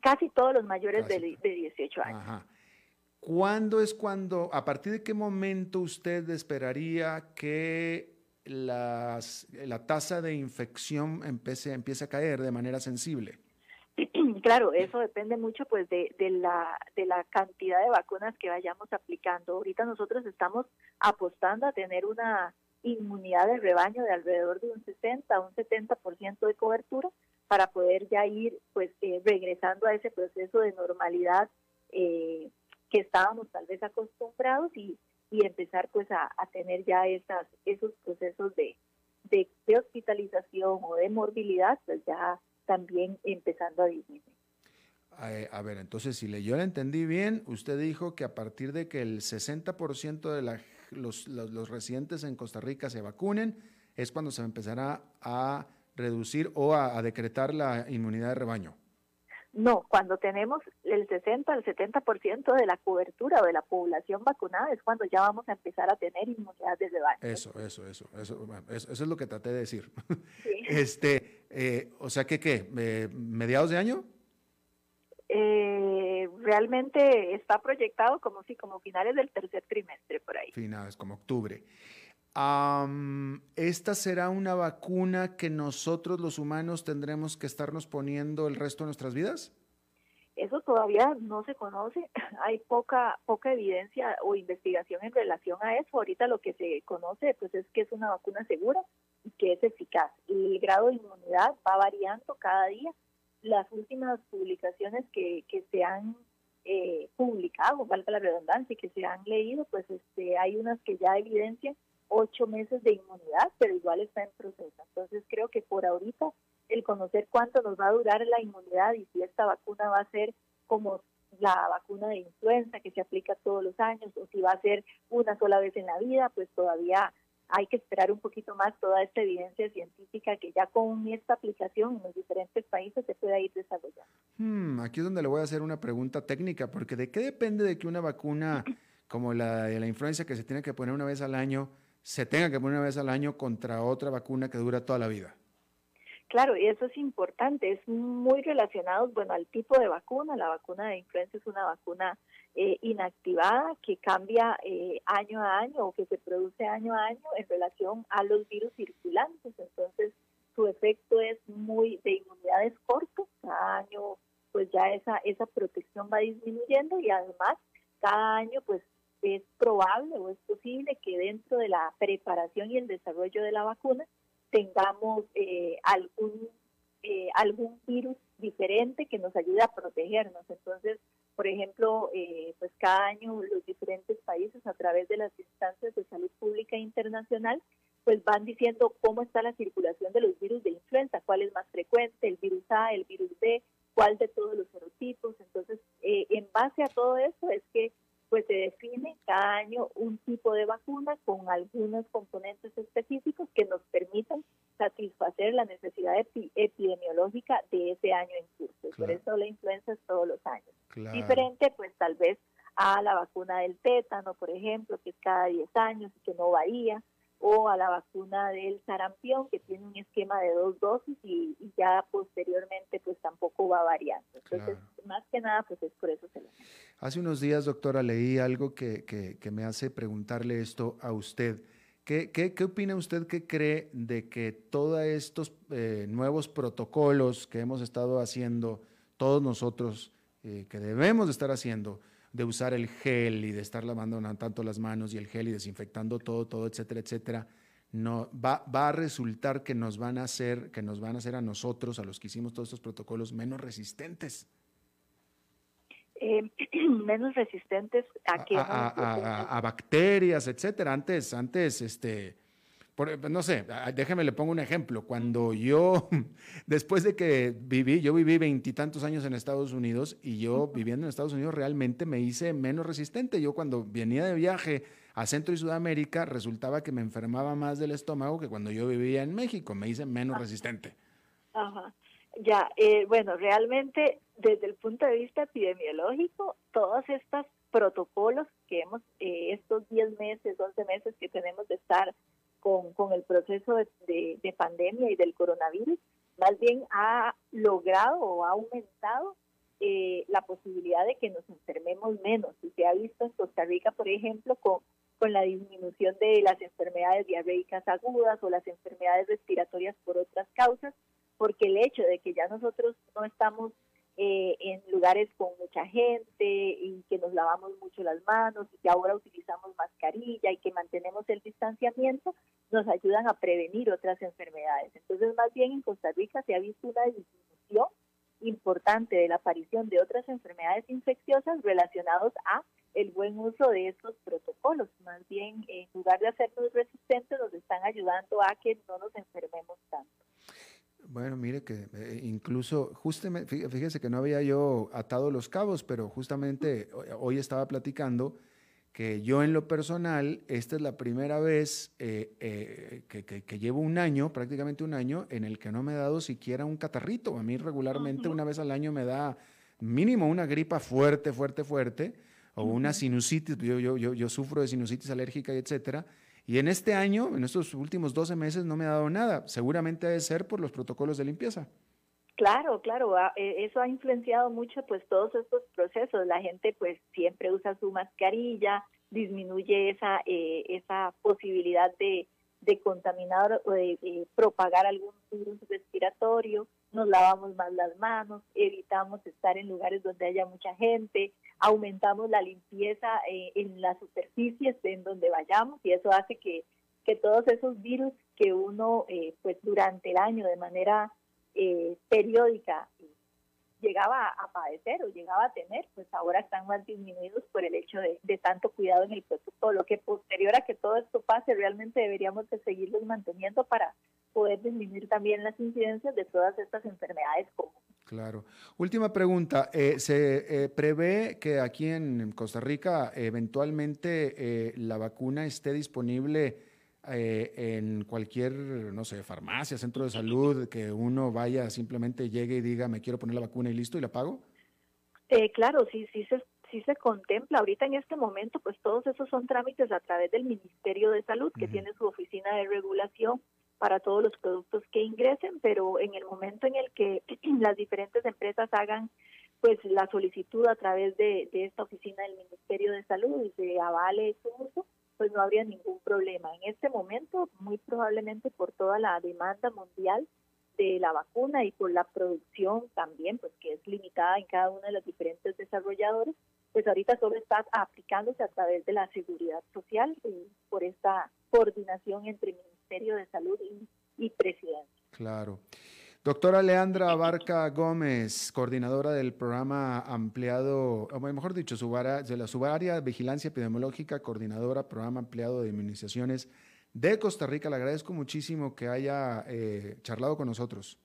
Casi todos los mayores de, de, 18 años. Ajá. ¿Cuándo es cuando, a partir de qué momento usted esperaría que las, la tasa de infección empiece, empiece a caer de manera sensible? Claro, eso depende mucho pues de, la, de la cantidad de vacunas que vayamos aplicando. Ahorita nosotros estamos apostando a tener una inmunidad de rebaño de alrededor de un 60 a un 70% de cobertura para poder ya ir pues eh, regresando a ese proceso de normalidad eh, que estábamos tal vez acostumbrados y, y empezar pues a, tener ya esas, esos procesos de, de, hospitalización o de morbilidad, pues ya también empezando a disminuir. Eh, a, ver, entonces, si yo le entendí bien, usted dijo que a partir de que el 60% de la, los, los, los, residentes en Costa Rica se vacunen, es cuando se empezará a reducir o a decretar la inmunidad de rebaño. No, cuando tenemos el 60 al 70% de la cobertura o de la población vacunada es cuando ya vamos a empezar a tener inmunidad de rebaño. Eso, eso, eso, eso, eso, es lo que traté de decir. (laughs) Este, eh, o sea que, ¿qué? Eh, ¿Mediados de año? Eh, realmente está proyectado como si, como finales del tercer trimestre, por ahí. Finales, como octubre. ¿Esta será una vacuna que nosotros los humanos tendremos que estarnos poniendo el resto de nuestras vidas? Eso todavía no se conoce, (laughs) hay poca poca evidencia o investigación en relación a eso. Ahorita lo que se conoce pues es que es una vacuna segura y que es eficaz. El grado de inmunidad va variando cada día. Las últimas publicaciones que, que se han eh, publicado, valga la redundancia, que se han leído, pues este, hay unas que ya evidencian ocho meses de inmunidad, pero igual está en proceso. Entonces creo que por ahorita el conocer cuánto nos va a durar la inmunidad y si esta vacuna va a ser como la vacuna de influenza que se aplica todos los años o si va a ser una sola vez en la vida, pues todavía hay que esperar un poquito más toda esta evidencia científica que ya con esta aplicación en los diferentes países se pueda ir desarrollando. Hmm, aquí es donde le voy a hacer una pregunta técnica, porque ¿de qué depende de que una vacuna (clears throat) como la de la influenza que se tiene que poner una vez al año se tenga que poner una vez al año contra otra vacuna que dura toda la vida. Claro, y eso es importante, es muy relacionado, bueno, al tipo de vacuna. La vacuna de influenza es una vacuna eh, inactivada que cambia eh, año a año o que se produce año a año en relación a los virus circulantes. Entonces, su efecto es muy de inmunidades corto, cada año pues ya esa, esa protección va disminuyendo y además cada año pues es probable o es posible que dentro de la preparación y el desarrollo de la vacuna tengamos eh, algún, eh, algún virus diferente que nos ayude a protegernos. Entonces, por ejemplo, eh, pues cada año los diferentes países a través de las instancias de salud pública internacional pues van diciendo cómo está la circulación de los virus de influenza, cuál es más frecuente, el virus A, el virus B, cuál de todos los serotipos. Entonces, en base a todo eso es que pues se define cada año un tipo de vacuna con algunos componentes específicos que nos permitan satisfacer la necesidad epidemiológica de ese año en curso. Por eso la influenza es todos los años. Diferente, pues tal vez a la vacuna del tétano, por ejemplo, que es cada 10 años y que no varía, o a la vacuna del sarampión, que tiene un esquema de dos dosis y, ya posteriormente pues tampoco va variando. Entonces, más que nada, pues es por eso se lo Hace unos días, doctora, leí algo que, que, me hace preguntarle esto a usted. ¿Qué, qué, qué opina usted, qué cree de que todos estos eh, nuevos protocolos que hemos estado haciendo todos nosotros, eh, que debemos de estar haciendo, de usar el gel y de estar lavando tanto las manos y el gel y desinfectando todo, todo, etcétera, etcétera, no, va, va a resultar que nos van a hacer, que nos van a hacer a nosotros, a los que hicimos todos estos protocolos, menos resistentes. Eh, (clears throat) menos resistentes a, qué? a, bacterias, etcétera. Antes, antes, este, por, no sé, déjeme le pongo un ejemplo. Cuando yo, (laughs) después de que viví, yo viví veintitantos años en Estados Unidos y yo viviendo en Estados Unidos realmente me hice menos resistente. Yo cuando venía de viaje a Centro y Sudamérica resultaba que me enfermaba más del estómago que cuando yo vivía en México. Me hice menos resistente. Ajá. Ya, eh, bueno, realmente desde el punto de vista epidemiológico, todos estos protocolos que hemos, eh, estos 10 meses, 11 meses que tenemos de estar con, el proceso de, pandemia y del coronavirus, más bien ha logrado o ha aumentado eh, la posibilidad de que nos enfermemos menos. Y se ha visto en Costa Rica, por ejemplo, con, con la disminución de las enfermedades diarreicas agudas o las enfermedades respiratorias por otras causas, porque el hecho de que ya nosotros no estamos eh, en lugares con mucha gente y que nos lavamos mucho las manos y que ahora utilizamos mascarilla y que mantenemos el distanciamiento, nos ayudan a prevenir otras enfermedades. Entonces, más bien en Costa Rica se ha visto una disminución importante de la aparición de otras enfermedades infecciosas relacionadas a el buen uso de estos protocolos. Más bien, en lugar de hacernos resistentes, nos están ayudando a que no nos enfermemos tanto. Bueno, mire que eh, incluso, justamente, fíjese que no había yo atado los cabos, pero justamente hoy estaba platicando que yo en lo personal, esta es la primera vez eh, eh, que, llevo un año, prácticamente un año, en el que no me he dado siquiera un catarrito. A mí regularmente una vez al año me da mínimo una gripa fuerte, fuerte, fuerte, o una sinusitis, yo, yo, yo, yo sufro de sinusitis alérgica y etcétera, y en este año, en estos últimos 12 meses, no me ha dado nada. Seguramente debe ser por los protocolos de limpieza. Claro, claro, e, eso ha influenciado mucho pues todos estos procesos. La gente pues siempre usa su mascarilla, disminuye esa eh, esa posibilidad de, de contaminar o de, propagar algún virus respiratorio, nos lavamos más las manos, evitamos estar en lugares donde haya mucha gente, aumentamos la limpieza eh, en las superficies en donde vayamos y eso hace que, que todos esos virus que uno eh, pues durante el año de manera eh, periódica llegaba a padecer o llegaba a tener, pues ahora están más disminuidos por el hecho de, tanto cuidado en el protocolo, que posterior a que todo esto pase, realmente deberíamos de seguirlos manteniendo para poder disminuir también las incidencias de todas estas enfermedades comunes. Claro. Última pregunta. Eh, ¿Se eh, prevé que aquí en Costa Rica eventualmente eh, la vacuna esté disponible en cualquier, no sé, farmacia, centro de salud, que uno vaya, simplemente llegue y diga, me quiero poner la vacuna y listo, y la pago? claro, sí, sí se, sí se contempla. Ahorita en este momento, pues todos esos son trámites a través del Ministerio de Salud, que tiene su oficina de regulación para todos los productos que ingresen, pero en el momento en el que (clears throat) las diferentes empresas hagan pues la solicitud a través de, esta oficina del Ministerio de Salud y se avale su uso, pues no habría ningún problema. En este momento, muy probablemente por toda la demanda mundial de la vacuna y por la producción también, pues que es limitada en cada uno de los diferentes desarrolladores, pues ahorita solo está aplicándose a través de la seguridad social y por esta coordinación entre Ministerio de Salud y, Presidencia. Claro. Doctora Leandra Barca Gómez, coordinadora del programa ampliado, o mejor dicho, de la subárea Vigilancia Epidemiológica, coordinadora, programa ampliado de inmunizaciones de Costa Rica. Le agradezco muchísimo que haya eh, charlado con nosotros.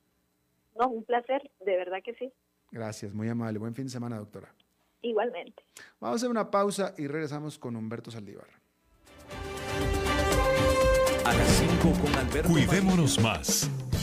No, un placer, de verdad que sí. Gracias, muy amable. Buen fin de semana, doctora. Igualmente. Vamos a hacer una pausa y regresamos con Humberto Saldívar. A las 5 con Alberto Cuidémonos más.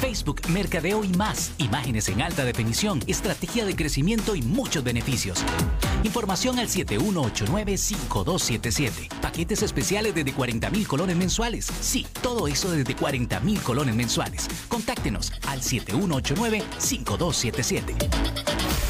Facebook, Mercadeo y más. Imágenes en alta definición, estrategia de crecimiento y muchos beneficios. Información al 7189-5277. Paquetes especiales desde 40 mil colones mensuales. Sí, todo eso desde 40 mil colones mensuales. Contáctenos al 7189-5277.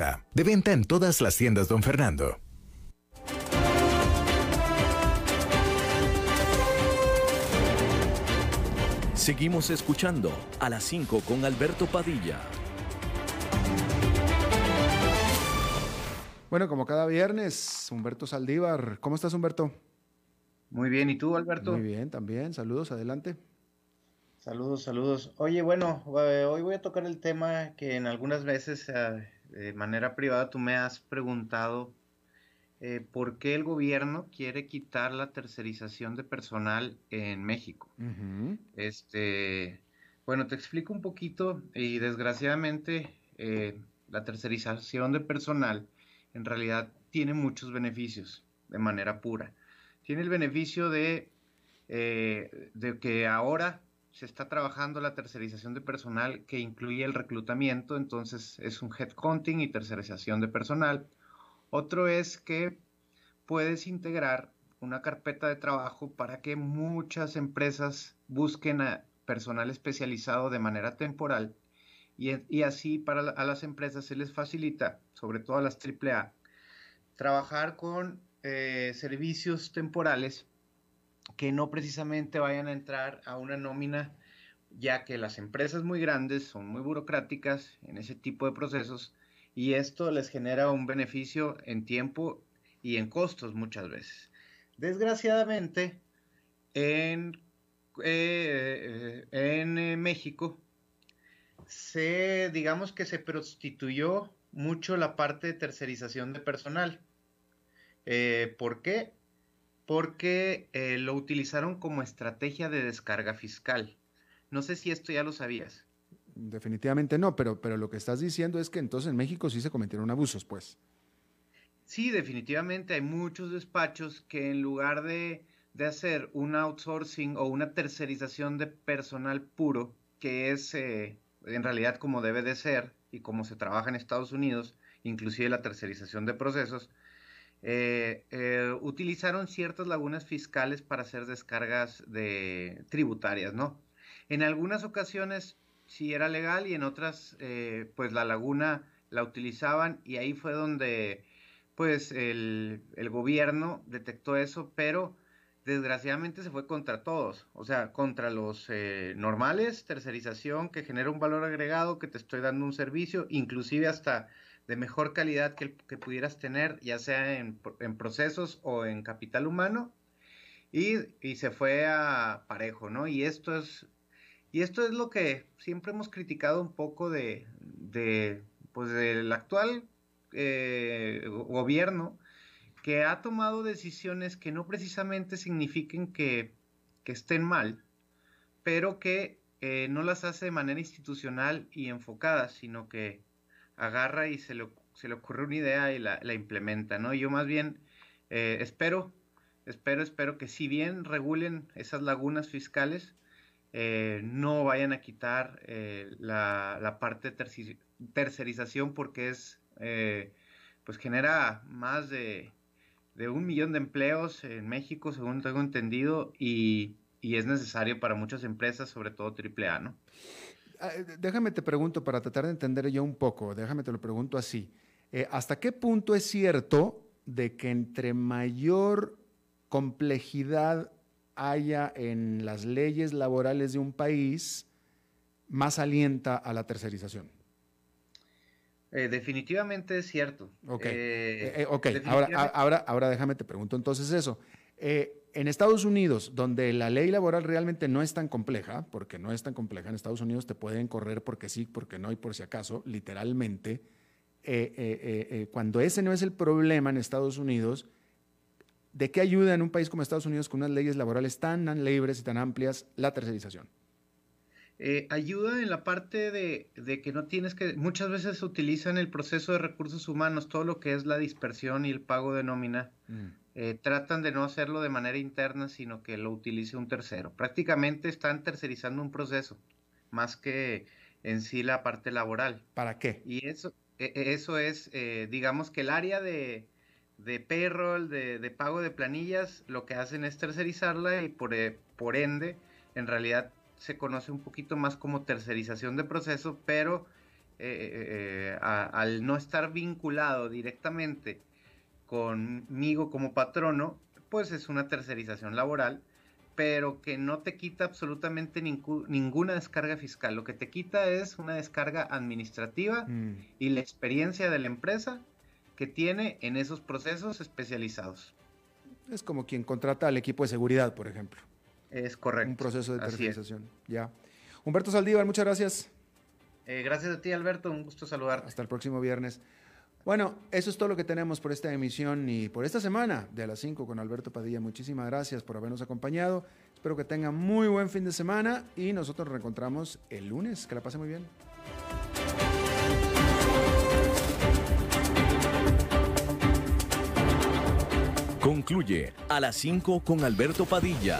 De venta en todas las tiendas, don Fernando. Seguimos escuchando a las 5 con Alberto Padilla. Bueno, como cada viernes, Humberto Saldívar. ¿Cómo estás, Humberto? Muy bien, ¿y tú, Alberto? Muy bien, también. Saludos, adelante. Saludos, saludos. Oye, bueno, eh, hoy voy a tocar el tema que en algunas veces eh, de manera privada tú me has preguntado eh, por qué el gobierno quiere quitar la tercerización de personal en México. Este, bueno, te explico un poquito y desgraciadamente eh, la tercerización de personal en realidad tiene muchos beneficios de manera pura. Tiene el beneficio de, eh, de que ahora se está trabajando la tercerización de personal que incluye el reclutamiento, entonces es un headcounting y tercerización de personal. Otro es que puedes integrar una carpeta de trabajo para que muchas empresas busquen a personal especializado de manera temporal y, así para a las empresas se les facilita, sobre todo a las AAA, trabajar con eh, servicios temporales que no precisamente vayan a entrar a una nómina, ya que las empresas muy grandes son muy burocráticas en ese tipo de procesos y esto les genera un beneficio en tiempo y en costos muchas veces. Desgraciadamente, en, eh, en eh, México se, digamos que se prostituyó mucho la parte de tercerización de personal. Eh, ¿Por qué? Porque eh, lo utilizaron como estrategia de descarga fiscal. No sé si esto ya lo sabías. Definitivamente no, pero, pero lo que estás diciendo es que entonces en México sí se cometieron abusos, pues. Sí, definitivamente hay muchos despachos que en lugar de, hacer un outsourcing o una tercerización de personal puro, que es eh, en realidad como debe de ser y como se trabaja en Estados Unidos, inclusive la tercerización de procesos, eh, eh, utilizaron ciertas lagunas fiscales para hacer descargas de tributarias, ¿no? En algunas ocasiones sí era legal y en otras, eh, pues la laguna la utilizaban y ahí fue donde, pues el, gobierno detectó eso, pero desgraciadamente se fue contra todos, o sea, contra los normales, tercerización que genera un valor agregado, que te estoy dando un servicio, inclusive hasta de mejor calidad que, que pudieras tener, ya sea en, procesos o en capital humano, y, se fue a parejo, ¿no? Y esto es, y esto es lo que siempre hemos criticado un poco de, de pues del actual eh, gobierno, que ha tomado decisiones que no precisamente signifiquen que, estén mal, pero que eh, no las hace de manera institucional y enfocada, sino que agarra y se le, se le ocurre una idea y la, implementa, ¿no? Yo más bien eh, espero, espero, espero que si bien regulen esas lagunas fiscales, eh, no vayan a quitar eh, la, la, parte de tercerización porque es, pues genera más de, de, un millón de empleos en México, según tengo entendido, y, y es necesario para muchas empresas, sobre todo AAA, ¿no? Ah, déjame te pregunto para tratar de entender yo un poco, déjame te lo pregunto así. ¿Hasta qué punto es cierto de que entre mayor complejidad haya en las leyes laborales de un país, más alienta a la tercerización. Eh, definitivamente es cierto. Ok, eh, eh, Ahora, ahora, ahora déjame te pregunto entonces eso. En Estados Unidos, donde la ley laboral realmente no es tan compleja, porque no es tan compleja, en Estados Unidos te pueden correr porque sí, porque no y por si acaso, literalmente, cuando ese no es el problema en Estados Unidos, ¿De qué ayuda en un país como Estados Unidos con unas leyes laborales tan libres y tan amplias la tercerización? Eh, ayuda en la parte de, que no tienes que, muchas veces se utiliza en el proceso de recursos humanos todo lo que es la dispersión y el pago de nómina. Mm. Eh, tratan de no hacerlo de manera interna, sino que lo utilice un tercero. Prácticamente están tercerizando un proceso, más que en sí la parte laboral. ¿Para qué? Y eso, e, e, eso es, eh, digamos que el área de, de payroll, de, pago de planillas, lo que hacen es tercerizarla y por, eh, por ende, en realidad se conoce un poquito más como tercerización de proceso, pero al no estar vinculado directamente conmigo como patrono, pues es una tercerización laboral, pero que no te quita absolutamente ninguna descarga fiscal. Lo que te quita es una descarga administrativa mm. y la experiencia de la empresa que tiene en esos procesos especializados. Es como quien contrata al equipo de seguridad, por ejemplo. Es correcto. Un proceso de tercerización. Ya. Humberto Saldívar, muchas gracias. Eh, gracias a ti, Alberto. Un gusto saludarte. Hasta el próximo viernes. Bueno, eso es todo lo que tenemos por esta emisión y por esta semana de a las 5 con Alberto Padilla. Muchísimas gracias por habernos acompañado. Espero que tengan muy buen fin de semana y nosotros nos reencontramos el lunes. Que la pase muy bien. Concluye a las 5 con Alberto Padilla.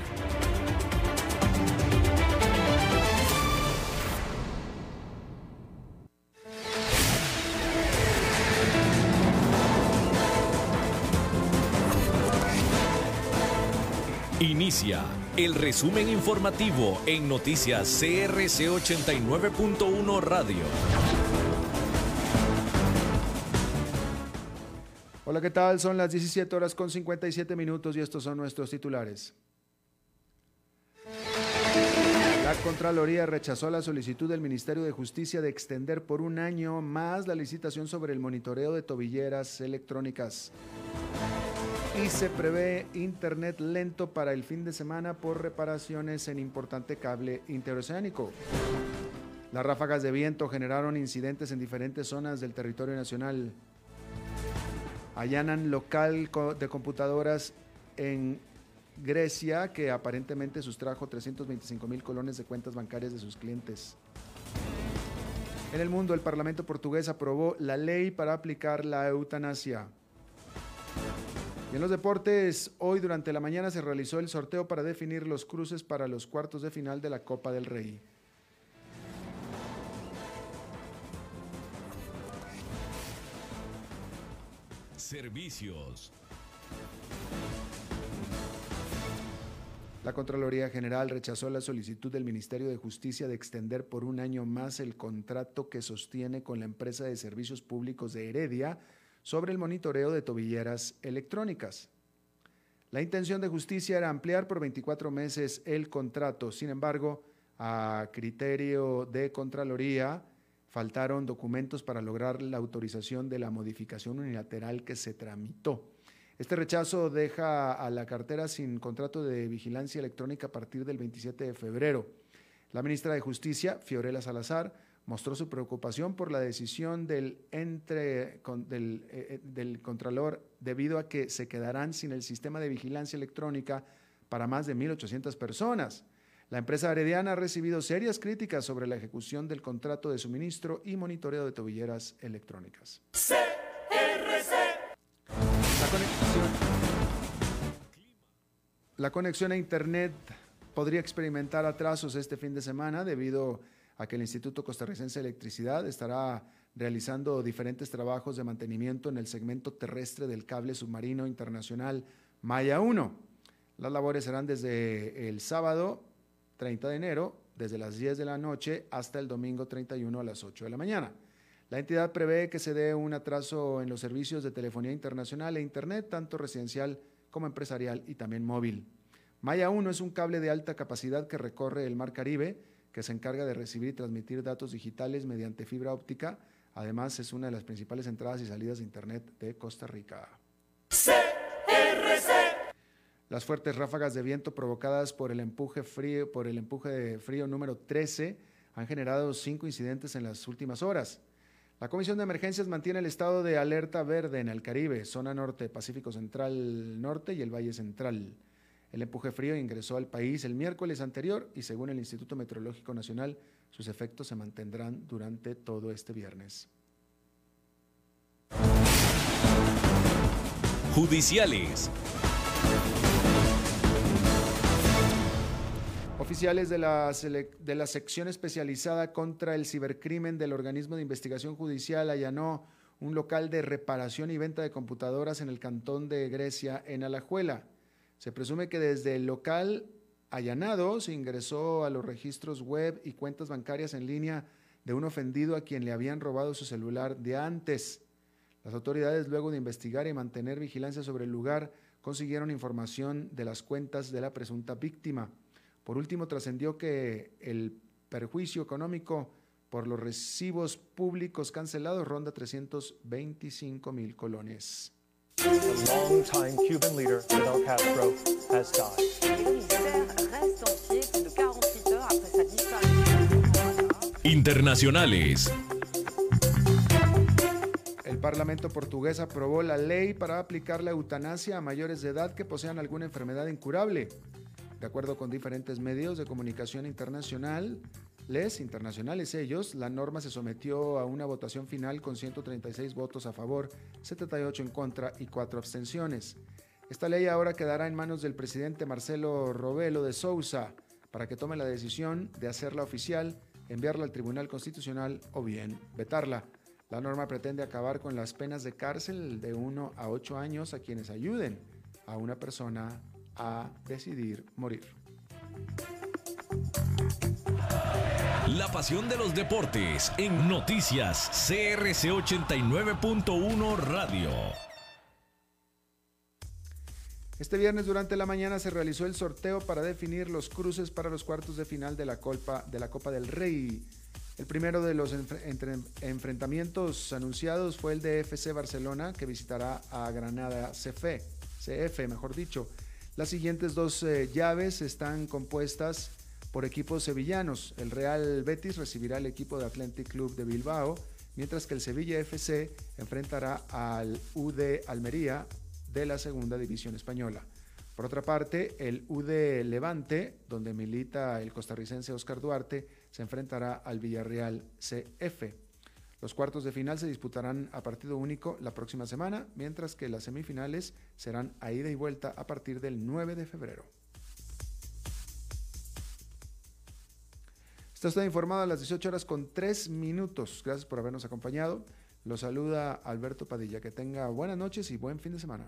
Inicia el resumen informativo en noticias CRC 89.1 Radio. Hola, ¿qué tal? Son las 17 horas con 57 minutos y estos son nuestros titulares. La Contraloría rechazó la solicitud del Ministerio de Justicia de extender por un año más la licitación sobre el monitoreo de tobilleras electrónicas y se prevé internet lento para el fin de semana por reparaciones en importante cable interoceánico. Las ráfagas de viento generaron incidentes en diferentes zonas del territorio nacional. Allanan local de computadoras en Grecia que aparentemente sustrajo 325 mil colones de cuentas bancarias de sus clientes. En el mundo, el Parlamento portugués aprobó la ley para aplicar la eutanasia. Y en los deportes, hoy durante la mañana se realizó el sorteo para definir los cruces para los cuartos de final de la Copa del Rey. Servicios. La Contraloría General rechazó la solicitud del Ministerio de Justicia de extender por un año más el contrato que sostiene con la empresa de servicios públicos de Heredia sobre el monitoreo de tobilleras electrónicas. La intención de justicia era ampliar por 24 meses el contrato, sin embargo, a criterio de Contraloría, faltaron documentos para lograr la autorización de la modificación unilateral que se tramitó. Este rechazo deja a la cartera sin contrato de vigilancia electrónica a partir del 27 de febrero. La ministra de Justicia, Fiorella Salazar, mostró su preocupación por la decisión del, entre, del, eh, eh, del Contralor debido a que se quedarán sin el sistema de vigilancia electrónica para más de 1.800 personas. La empresa herediana ha recibido serias críticas sobre la ejecución del contrato de suministro y monitoreo de tobilleras electrónicas. La conexión, la conexión a Internet podría experimentar atrasos este fin de semana debido a que el Instituto Costarricense de Electricidad estará realizando diferentes trabajos de mantenimiento en el segmento terrestre del cable submarino internacional Maya 1. Las labores serán desde el sábado 30 de enero, desde las 10 de la noche hasta el domingo 31 a las 8 de la mañana. La entidad prevé que se dé un atraso en los servicios de telefonía internacional e Internet, tanto residencial como empresarial y también móvil. Maya 1 es un cable de alta capacidad que recorre el Mar Caribe, que se encarga de recibir y transmitir datos digitales mediante fibra óptica. Además, es una de las principales entradas y salidas de Internet de Costa Rica. Las fuertes ráfagas de viento provocadas por el empuje frío, por el empuje de frío número 13 han generado cinco incidentes en las últimas horas. La Comisión de Emergencias mantiene el estado de alerta verde en el Caribe, zona norte, Pacífico Central Norte y el Valle Central. El empuje frío ingresó al país el miércoles anterior y según el Instituto Meteorológico Nacional, sus efectos se mantendrán durante todo este viernes. Judiciales. Oficiales de la, de la sección especializada contra el cibercrimen del organismo de investigación judicial allanó un local de reparación y venta de computadoras en el cantón de Grecia, en Alajuela. Se presume que desde el local allanado se ingresó a los registros web y cuentas bancarias en línea de un ofendido a quien le habían robado su celular de antes. Las autoridades, luego de investigar y mantener vigilancia sobre el lugar, consiguieron información de las cuentas de la presunta víctima. Por último, trascendió que el perjuicio económico por los recibos públicos cancelados ronda 325 mil colones. Internacionales. El Parlamento portugués aprobó la ley para aplicar la eutanasia a mayores de edad que posean alguna enfermedad incurable. De acuerdo con diferentes medios de comunicación internacional, les internacionales ellos, la norma se sometió a una votación final con 136 votos a favor, 78 en contra y 4 abstenciones. Esta ley ahora quedará en manos del presidente Marcelo Robelo de Sousa para que tome la decisión de hacerla oficial, enviarla al Tribunal Constitucional o bien vetarla. La norma pretende acabar con las penas de cárcel de 1 a 8 años a quienes ayuden a una persona a decidir morir. La pasión de los deportes en noticias CRC 89.1 Radio. Este viernes durante la mañana se realizó el sorteo para definir los cruces para los cuartos de final de la Copa, de la Copa del Rey. El primero de los enfrentamientos anunciados fue el de FC Barcelona, que visitará a Granada CF, CF mejor dicho. Las siguientes dos eh, llaves están compuestas por equipos sevillanos. El Real Betis recibirá al equipo de Athletic Club de Bilbao, mientras que el Sevilla FC enfrentará al UD Almería de la Segunda División Española. Por otra parte, el UD Levante, donde milita el costarricense Oscar Duarte, se enfrentará al Villarreal CF. Los cuartos de final se disputarán a partido único la próxima semana, mientras que las semifinales serán a ida y vuelta a partir del 9 de febrero. Está usted informado a las 18 horas con 3 minutos. Gracias por habernos acompañado. Lo saluda Alberto Padilla. Que tenga buenas noches y buen fin de semana.